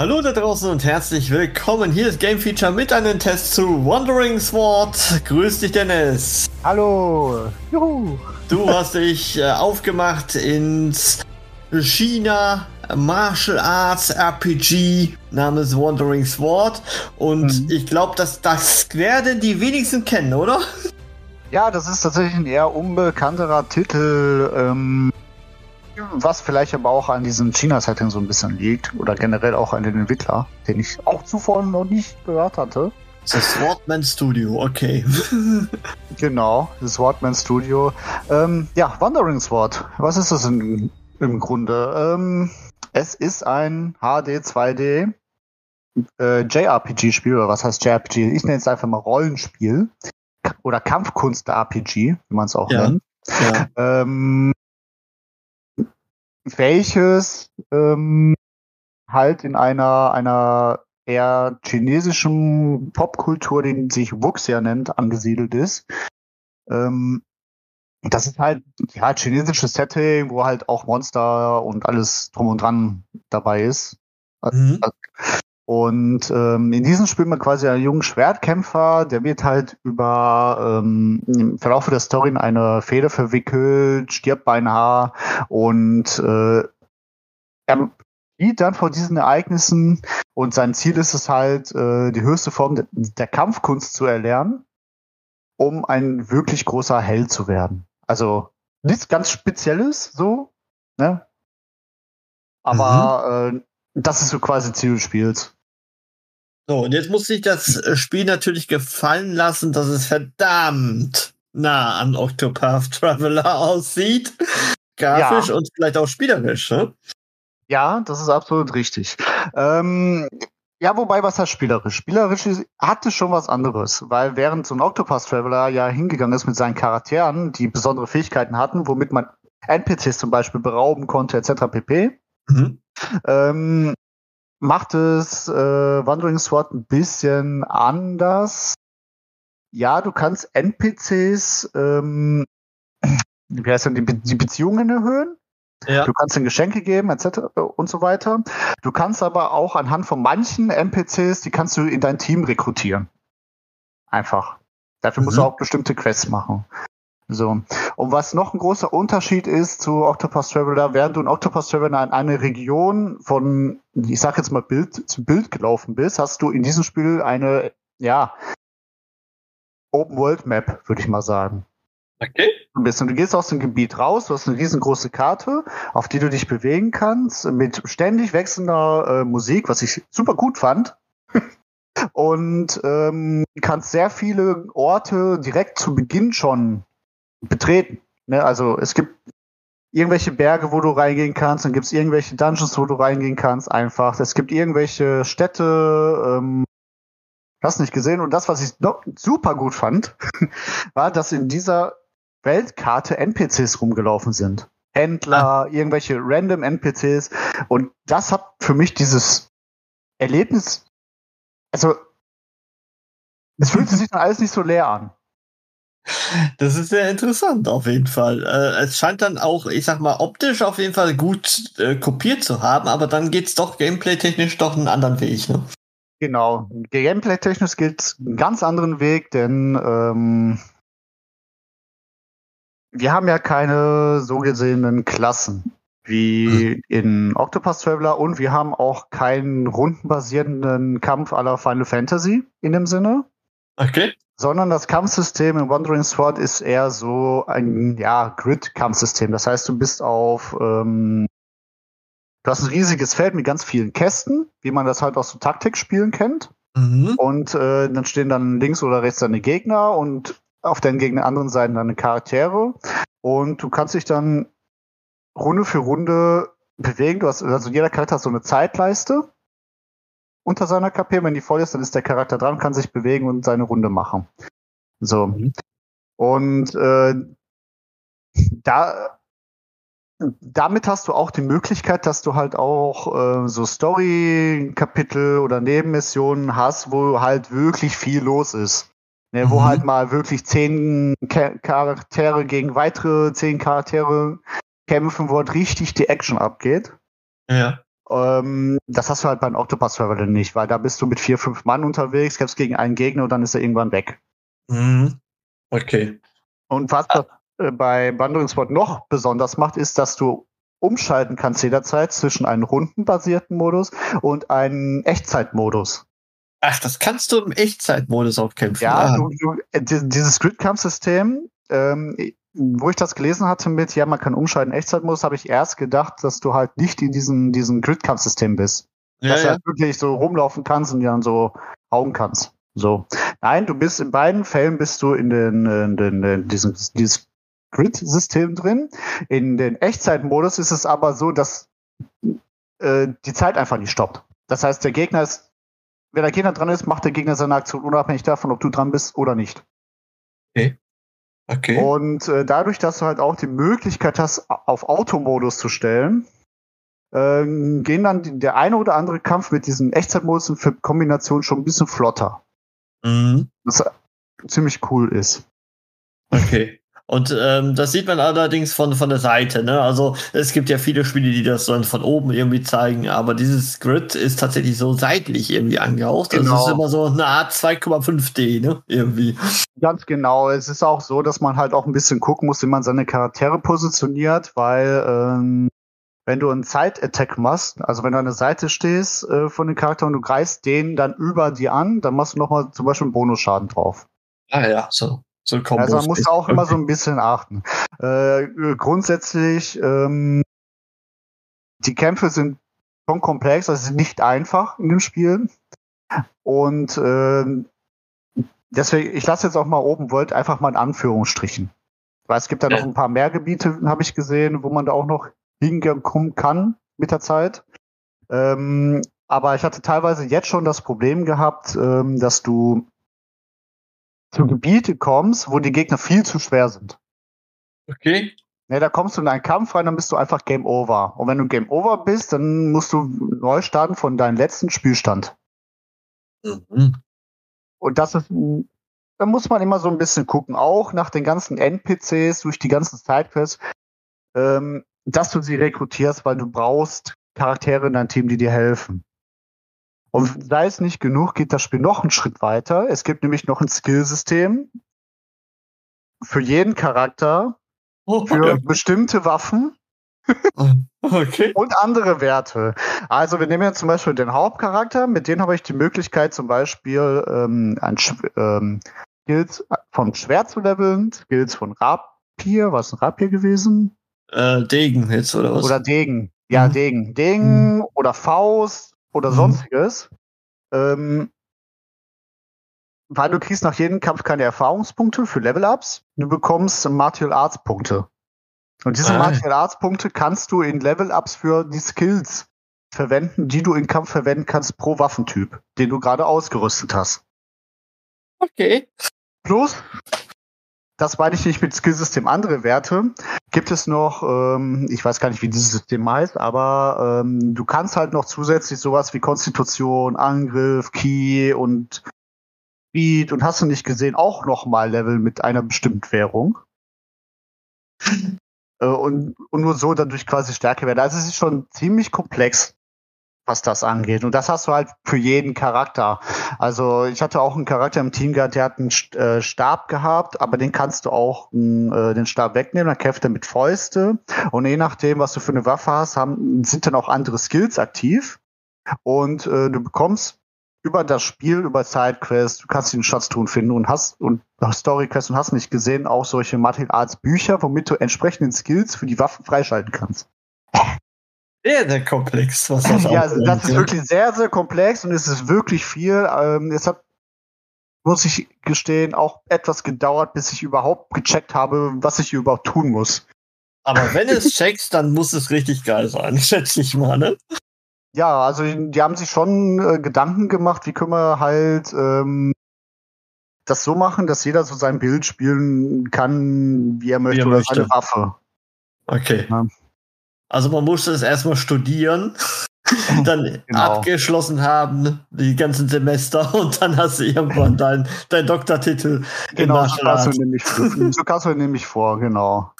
Hallo da draußen und herzlich willkommen. Hier ist Game Feature mit einem Test zu Wandering Sword. Grüß dich, Dennis. Hallo. Juhu. Du hast dich äh, aufgemacht ins China Martial Arts RPG namens Wandering Sword und mhm. ich glaube, dass das werden die wenigsten kennen, oder? Ja, das ist tatsächlich ein eher unbekannterer Titel. Ähm, was vielleicht aber auch an diesem China-Setting so ein bisschen liegt oder generell auch an den Entwickler, den ich auch zuvor noch nicht gehört hatte. Das Swordman Studio, okay. genau, das Swordman Studio. Ähm, ja, Wandering Sword. Was ist das in, im Grunde? Ähm, es ist ein HD 2D äh, JRPG-Spiel, oder was heißt JRPG? Ich nenne es einfach mal Rollenspiel. Oder Kampfkunst-RPG, wie man es auch ja. nennt. Ja. Ähm, welches ähm, halt in einer, einer eher chinesischen Popkultur, den sich Wuxia nennt, angesiedelt ist. Ähm, das ist halt ja chinesisches Setting, wo halt auch Monster und alles drum und dran dabei ist. Mhm. Und ähm, in diesem Spiel man quasi einen jungen Schwertkämpfer, der wird halt über ähm, im Verlauf der Story in eine Feder verwickelt, stirbt beinahe und äh, er flieht dann vor diesen Ereignissen und sein Ziel ist es halt, äh, die höchste Form de der Kampfkunst zu erlernen, um ein wirklich großer Held zu werden. Also nichts ganz Spezielles so, ne? Aber mhm. äh, das ist so quasi Ziel des Spiels. So, und jetzt muss sich das Spiel natürlich gefallen lassen, dass es verdammt nah an Octopath Traveler aussieht. Grafisch ja. und vielleicht auch spielerisch, ne? Ja, das ist absolut richtig. Ähm, ja, wobei, was heißt spielerisch? Spielerisch hatte schon was anderes, weil während so ein Octopath Traveler ja hingegangen ist mit seinen Charakteren, die besondere Fähigkeiten hatten, womit man NPCs zum Beispiel berauben konnte, etc. pp. Mhm. Ähm, macht es äh, Wandering Sword ein bisschen anders. Ja, du kannst NPCs, ähm, wie heißt denn, die, Be die Beziehungen erhöhen. Ja. Du kannst ihnen Geschenke geben, etc. und so weiter. Du kannst aber auch anhand von manchen NPCs, die kannst du in dein Team rekrutieren. Einfach. Dafür mhm. musst du mhm. auch bestimmte Quests machen. So. Und was noch ein großer Unterschied ist zu Octopus Traveler, während du in Octopus Traveler in eine Region von, ich sag jetzt mal Bild zu Bild gelaufen bist, hast du in diesem Spiel eine, ja, Open World Map, würde ich mal sagen. Okay. Du, bist, und du gehst aus dem Gebiet raus, du hast eine riesengroße Karte, auf die du dich bewegen kannst, mit ständig wechselnder äh, Musik, was ich super gut fand. und ähm, kannst sehr viele Orte direkt zu Beginn schon betreten. Ne? Also es gibt irgendwelche Berge, wo du reingehen kannst, dann gibt es irgendwelche Dungeons, wo du reingehen kannst, einfach. Es gibt irgendwelche Städte, ähm, hast nicht gesehen. Und das, was ich noch super gut fand, war, dass in dieser Weltkarte NPCs rumgelaufen sind. Händler, ah. irgendwelche random NPCs. Und das hat für mich dieses Erlebnis, also es fühlt sich dann alles nicht so leer an. Das ist sehr interessant, auf jeden Fall. Äh, es scheint dann auch, ich sag mal, optisch auf jeden Fall gut äh, kopiert zu haben, aber dann geht's doch gameplay-technisch doch einen anderen Weg, ne? Genau. Gameplay-technisch geht einen ganz anderen Weg, denn ähm, wir haben ja keine so gesehenen Klassen wie mhm. in Octopus Traveler und wir haben auch keinen rundenbasierenden Kampf aller Final Fantasy in dem Sinne. Okay sondern das Kampfsystem in Wandering Sword ist eher so ein ja, Grid-Kampfsystem. Das heißt, du bist auf ähm, Du hast ein riesiges Feld mit ganz vielen Kästen, wie man das halt aus so Taktikspielen kennt. Mhm. Und äh, dann stehen dann links oder rechts deine Gegner und auf den gegen anderen Seiten deine Charaktere. Und du kannst dich dann Runde für Runde bewegen. Du hast, also jeder Charakter hat so eine Zeitleiste unter seiner KP. Wenn die voll ist, dann ist der Charakter dran, kann sich bewegen und seine Runde machen. So. Mhm. Und äh, da damit hast du auch die Möglichkeit, dass du halt auch äh, so Story-Kapitel oder Nebenmissionen hast, wo halt wirklich viel los ist. Ne, Wo Mhm. halt mal wirklich zehn Cha- Charaktere gegen weitere zehn Charaktere kämpfen, wo halt richtig die Action abgeht. Ja. Ähm, das hast du halt bei einem Octopus Traveler nicht, weil da bist du mit vier, fünf Mann unterwegs, kämpfst gegen einen Gegner und dann ist er irgendwann weg. Mhm. Okay. Und was das äh, bei Wandering Spot noch besonders macht, ist, dass du umschalten kannst jederzeit zwischen einem rundenbasierten Modus und einem Echtzeitmodus. Ach, das kannst du im Echtzeitmodus auch kämpfen. Ja, Ah. du, du, äh, di- dieses Gridkampfsystem, ähm, wo ich das gelesen hatte mit, ja, man kann umschalten Echtzeitmodus, habe ich erst gedacht, dass du halt nicht in diesem, diesem Gridkampfsystem bist. ja, dass du ja. halt wirklich so rumlaufen kannst und dann so hauen kannst. So. Nein, du bist in beiden Fällen bist du in den, in den, in diesem, dieses Grid-System drin. In den Echtzeitmodus ist es aber so, dass äh, die Zeit einfach nicht stoppt. Das heißt, der Gegner ist, wenn der Gegner dran ist, macht der Gegner seine Aktion unabhängig davon, ob du dran bist oder nicht. Okay. Und äh, dadurch, dass du halt auch die Möglichkeit hast, auf Automodus zu stellen, ähm, gehen dann die, der eine oder andere Kampf mit diesem Echtzeitmodus in Kombination schon ein bisschen flotter. Mhm. Was ziemlich cool ist. Okay. Und ähm, das sieht man allerdings von, von der Seite, ne? Also es gibt ja viele Spiele, die das dann von oben irgendwie zeigen, aber dieses Grid ist tatsächlich so seitlich irgendwie angehaucht. Also es Genau. ist immer so eine Art 2,5D, ne? Irgendwie. Ganz genau. Es ist auch so, dass man halt auch ein bisschen gucken muss, wie man seine Charaktere positioniert, weil ähm, wenn du einen Side-Attack machst, also wenn du an der Seite stehst äh, von dem Charakter und du greifst den dann über die an, dann machst du nochmal zum Beispiel einen Bonusschaden drauf. Ah ja, so. So ein Kombos. Also man muss auch immer so ein bisschen achten. Äh, grundsätzlich, ähm, die Kämpfe sind schon komplex, also sind nicht einfach in dem Spiel. Und ähm, deswegen, ich lasse jetzt auch mal oben World einfach mal in Anführungsstrichen. Weil es gibt da noch Ja. ein paar mehr Gebiete, habe ich gesehen, wo man da auch noch hinkommen kann mit der Zeit. Ähm, aber ich hatte teilweise jetzt schon das Problem gehabt, ähm, dass du zu Gebiete kommst, wo die Gegner viel zu schwer sind. Okay. Ne, da kommst du in einen Kampf rein, dann bist du einfach Game Over. Und wenn du Game Over bist, dann musst du neu starten von deinem letzten Spielstand. Mhm. Und das ist, da muss man immer so ein bisschen gucken, auch nach den ganzen NPCs, durch die ganzen Sidequests, ähm, dass du sie rekrutierst, weil du brauchst Charaktere in deinem Team, die dir helfen. Und sei es nicht genug, geht das Spiel noch einen Schritt weiter. Es gibt nämlich noch ein Skillsystem für jeden Charakter, Oh, für bestimmte Waffen okay. und andere Werte. Also wir nehmen jetzt zum Beispiel den Hauptcharakter, mit dem habe ich die Möglichkeit zum Beispiel ähm, ein Sch- ähm, Skills von Schwert zu leveln, Skills von Rapier, was ist ein Rapier gewesen? Äh, Degen jetzt, oder was? Oder Degen. Ja, Mhm. Degen. Degen oder Faust oder Mhm. sonstiges. Ähm, weil du kriegst nach jedem Kampf keine Erfahrungspunkte für Level-Ups. Du bekommst Martial Arts Punkte. Und diese Ah. Martial Arts Punkte kannst du in Level-Ups für die Skills verwenden, die du im Kampf verwenden kannst pro Waffentyp, den du gerade ausgerüstet hast. okay. Plus, das meine ich nicht mit Skillsystem andere Werte, gibt es noch, ähm, ich weiß gar nicht, wie dieses System heißt, aber ähm, du kannst halt noch zusätzlich sowas wie Konstitution, Angriff, Key und Speed und hast du nicht gesehen, auch nochmal Level mit einer bestimmten Währung. Äh, und, und nur so dadurch quasi stärker werden. Also es ist schon ziemlich komplex, was das angeht. Und das hast du halt für jeden Charakter. Also ich hatte auch einen Charakter im Team gehabt, der hat einen äh, Stab gehabt, aber den kannst du auch mh, äh, den Stab wegnehmen, dann kämpft er mit Fäuste. Und je nachdem, was du für eine Waffe hast, haben, sind dann auch andere Skills aktiv. Und äh, du bekommst über das Spiel, über Sidequests, du kannst den Schatztruhen finden und hast und Storyquests und hast nicht gesehen, auch solche Martial Arts Bücher, womit du entsprechenden Skills für die Waffen freischalten kannst. Sehr, sehr komplex, was das Ja, also das ist wirklich sehr, sehr komplex und es ist wirklich viel. Ähm, es hat, muss ich gestehen, auch etwas gedauert, bis ich überhaupt gecheckt habe, was ich überhaupt tun muss. Aber wenn es checkst, dann muss es richtig geil sein, schätze ich mal, ne? Ja, also die haben sich schon äh, Gedanken gemacht, wie können wir halt ähm, das so machen, dass jeder so sein Bild spielen kann, wie er möchte, wie er oder möchte. seine Waffe. Okay. Ja. Also man musste es erstmal studieren dann genau. abgeschlossen haben, die ganzen Semester, und dann hast du irgendwann deinen dein Doktortitel. Genau, so kannst, du nämlich, so kannst du nämlich vor, genau.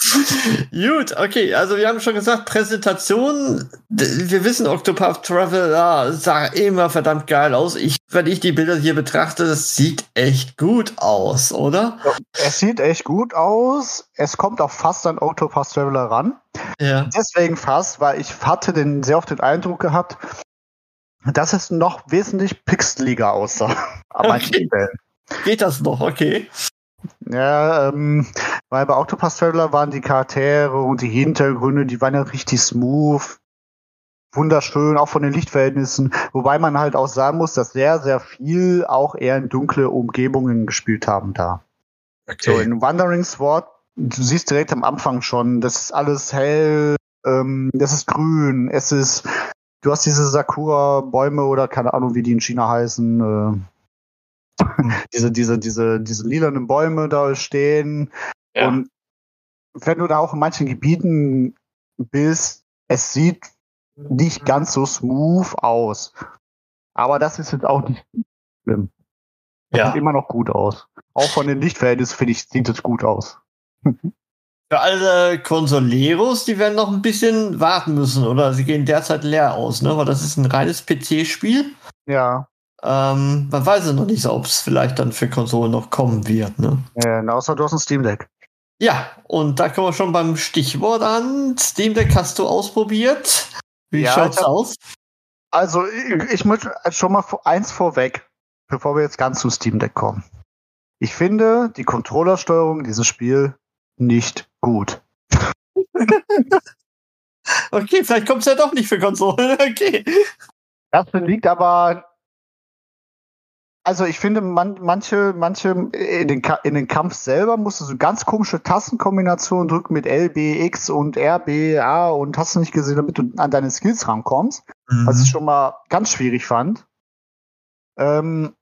Gut, okay, also wir haben schon gesagt, Präsentation, wir wissen, Octopath Traveler sah immer verdammt geil aus. Ich, wenn ich die Bilder hier betrachte, das sieht echt gut aus, oder? Es sieht echt gut aus. Es kommt auch fast an Octopath Traveler ran. Ja. Deswegen fast, weil ich hatte den, sehr oft den Eindruck gehabt, dass es noch wesentlich pixeliger aussah. Aber okay. Geht das noch? Okay. Ja, ähm, weil bei Octopus Traveler waren die Charaktere und die Hintergründe, die waren ja richtig smooth, wunderschön, auch von den Lichtverhältnissen. Wobei man halt auch sagen muss, dass sehr, sehr viel auch eher in dunkle Umgebungen gespielt haben da. Okay. So, in Wandering Sword du siehst direkt am Anfang schon, das ist alles hell, ähm, das ist grün, es ist, du hast diese Sakura-Bäume oder keine Ahnung, wie die in China heißen, äh, diese, diese, diese, diese lilanen Bäume da stehen. Ja. Und wenn du da auch in manchen Gebieten bist, es sieht nicht ganz so smooth aus. Aber das ist jetzt auch nicht schlimm. Ja. Sieht immer noch gut aus. Auch von den Lichtverhältnissen, finde ich, sieht es gut aus. Für alle Consoleros, die werden noch ein bisschen warten müssen, oder? Sie gehen derzeit leer aus, ne? Weil das ist ein reines PC-Spiel. Ja. Ähm, man weiß ja noch nicht so, ob es vielleicht dann für Konsolen noch kommen wird, ne? Ja, außer du hast ein Steam Deck. Ja, und da kommen wir schon beim Stichwort an. Steam Deck hast du ausprobiert. Wie ja, schaut's hab, aus? Also, ich, ich möchte schon mal eins vorweg, bevor wir jetzt ganz zu Steam Deck kommen. Ich finde die Controllersteuerung dieses Spiel nicht gut. okay, vielleicht kommt es ja doch nicht für Konsolen. Okay. Das liegt aber. Also ich finde, man, manche, manche in den, in den Kampf selber musst du so ganz komische Tastenkombinationen drücken mit L, B, X und R, B, A und hast du nicht gesehen, damit du an deine Skills rankommst. Mhm. Was ich schon mal ganz schwierig fand. Ähm,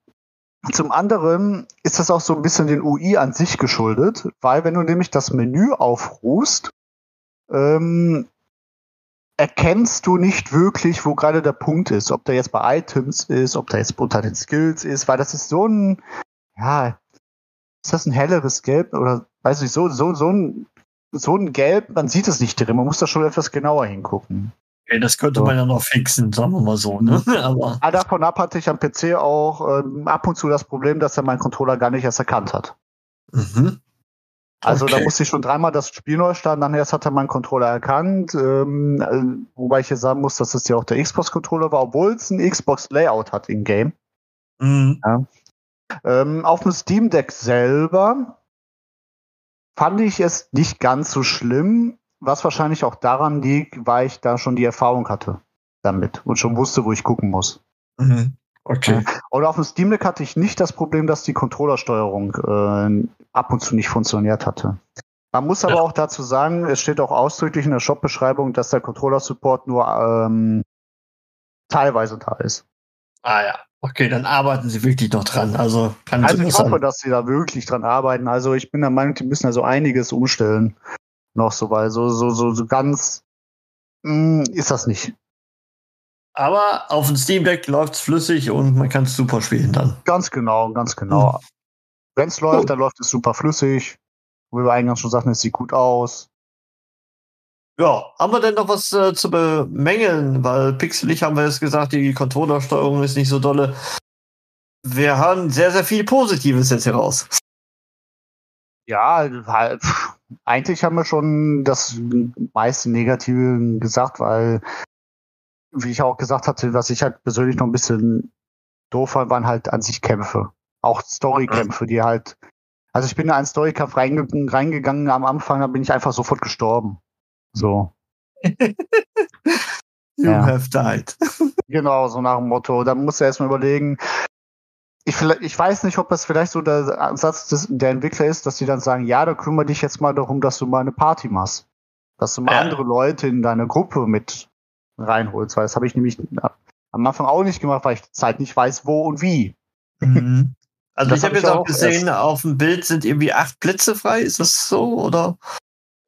zum anderen ist das auch so ein bisschen den UI an sich geschuldet, weil wenn du nämlich das Menü aufrufst, ähm, erkennst du nicht wirklich, wo gerade der Punkt ist, ob der jetzt bei Items ist, ob der jetzt unter den Skills ist, weil das ist so ein, ja, ist das ein helleres Gelb oder weiß ich, so, so, so ein, so ein Gelb, man sieht es nicht drin, man muss da schon etwas genauer hingucken. Okay, das könnte man ja noch fixen, sagen wir mal so. Ne? Aber ah, davon ab hatte ich am PC auch ähm, ab und zu das Problem, dass er meinen Controller gar nicht erst erkannt hat. Mhm. Also okay. da musste ich schon dreimal das Spiel neu starten, dann erst hat er meinen Controller erkannt. Ähm, äh, wobei ich jetzt sagen muss, dass es ja auch der Xbox-Controller war, obwohl es ein Xbox-Layout hat in Game. Mhm. Ja. Ähm, auf dem Steam Deck selber fand ich es nicht ganz so schlimm was wahrscheinlich auch daran liegt, weil ich da schon die Erfahrung hatte damit und schon wusste, wo ich gucken muss. Mhm. Okay. Oder auf dem Steam Deck hatte ich nicht das Problem, dass die Controllersteuerung äh, ab und zu nicht funktioniert hatte. Man muss aber ja. auch dazu sagen, es steht auch ausdrücklich in der Shop-Beschreibung, dass der Controller-Support nur ähm, teilweise da ist. Ah ja, okay, dann arbeiten sie wirklich noch dran. Also, kann also ich hoffe, dass sie da wirklich dran arbeiten. Also ich bin der Meinung, die müssen also einiges umstellen noch so, weil so, so, so, so ganz mh, hm, ist das nicht. Aber auf dem Steam Deck läuft es flüssig und man kann es super spielen dann. Ganz genau, ganz genau. Hm. Wenn es läuft, oh. dann läuft es super flüssig. Wie wir eingangs schon sagten, es sieht gut aus. Ja, haben wir denn noch was äh, zu bemängeln? Weil pixelig haben wir jetzt gesagt, die Controllersteuerung ist nicht so dolle. Wir haben sehr, sehr viel Positives jetzt heraus. Ja, halt, eigentlich haben wir schon das meiste Negative gesagt, weil, wie ich auch gesagt hatte, was ich halt persönlich noch ein bisschen doof fand, waren halt an sich Kämpfe. Auch Storykämpfe, die halt. Also ich bin in einen Storykampf reinge reingegangen am Anfang, da bin ich einfach sofort gestorben. So. You ja. have died. genau, so nach dem Motto. Dann musst du erstmal überlegen. Ich, ich weiß nicht, ob das vielleicht so der Ansatz des, der Entwickler ist, dass die dann sagen, ja, da kümmere dich jetzt mal darum, dass du mal eine Party machst. Dass du mal ja. andere Leute in deine Gruppe mit reinholst. Weil das habe ich nämlich am Anfang auch nicht gemacht, weil ich die Zeit nicht weiß, wo und wie. Mhm. Also das ich habe hab jetzt auch gesehen, erst. auf dem Bild sind irgendwie acht Plätze frei. Ist das so, oder?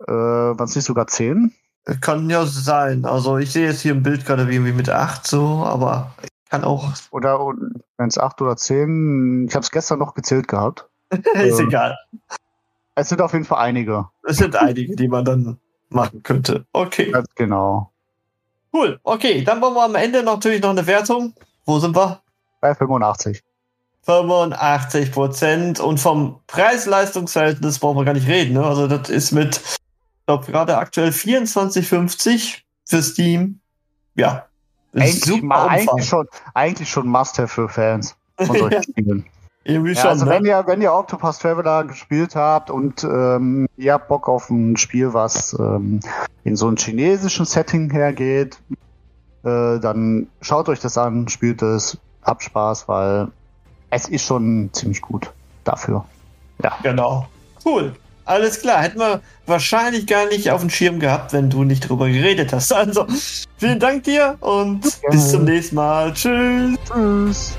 Äh, waren es nicht sogar zehn? Kann ja sein. Also ich sehe jetzt hier im Bild gerade irgendwie mit acht so, aber kann auch. Oder wenn es acht oder zehn, ich habe es gestern noch gezählt gehabt. ist ähm, egal. Es sind auf jeden Fall einige. Es sind einige, die man dann machen könnte. Okay. Ganz genau. Cool. Okay, dann wollen wir am Ende natürlich noch eine Wertung. Wo sind wir? Bei 85. 85 Prozent. Und vom Preis-Leistungs-Verhältnis brauchen wir gar nicht reden. Ne? Also das ist mit, ich glaube, gerade aktuell 24,50 für Steam. Ja. Eigentlich, mal, eigentlich, schon, eigentlich schon Must-Have für Fans von solchen Spielen. Irgendwie ja, schon, also ne? wenn ihr, wenn ihr Octopus Traveler gespielt habt und ähm, ihr habt Bock auf ein Spiel, was ähm, in so einem chinesischen Setting hergeht, äh, dann schaut euch das an, spielt es, habt Spaß, weil es ist schon ziemlich gut dafür. Ja. Genau. Cool. Alles klar. Hätten wir wahrscheinlich gar nicht auf dem Schirm gehabt, wenn du nicht drüber geredet hast. Also, vielen Dank dir und bis zum nächsten Mal. Tschüss. Tschüss.